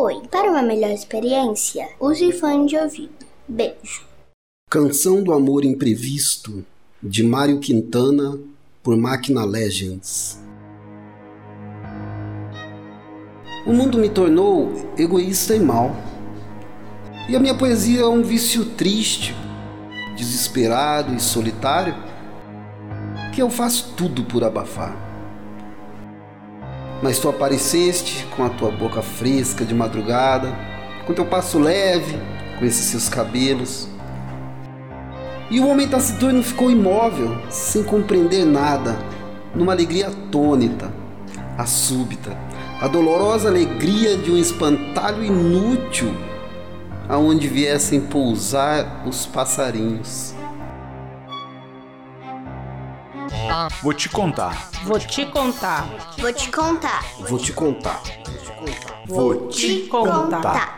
Oi, para uma melhor experiência, use fone de ouvido. Beijo. Canção do Amor Imprevisto, de Mário Quintana, por Máquina Legends. O mundo me tornou egoísta e mal. E a minha poesia é um vício triste, desesperado e solitário, que eu faço tudo por abafar. Mas tu apareceste com a tua boca fresca de madrugada, com teu passo leve, com esses seus cabelos. E o homem taciturno ficou imóvel, sem compreender nada, numa alegria atônita, a súbita, a dolorosa alegria de um espantalho inútil aonde viessem pousar os passarinhos. Vou te contar. Vou te contar. Vou te contar. Vou te contar. Vou te contar.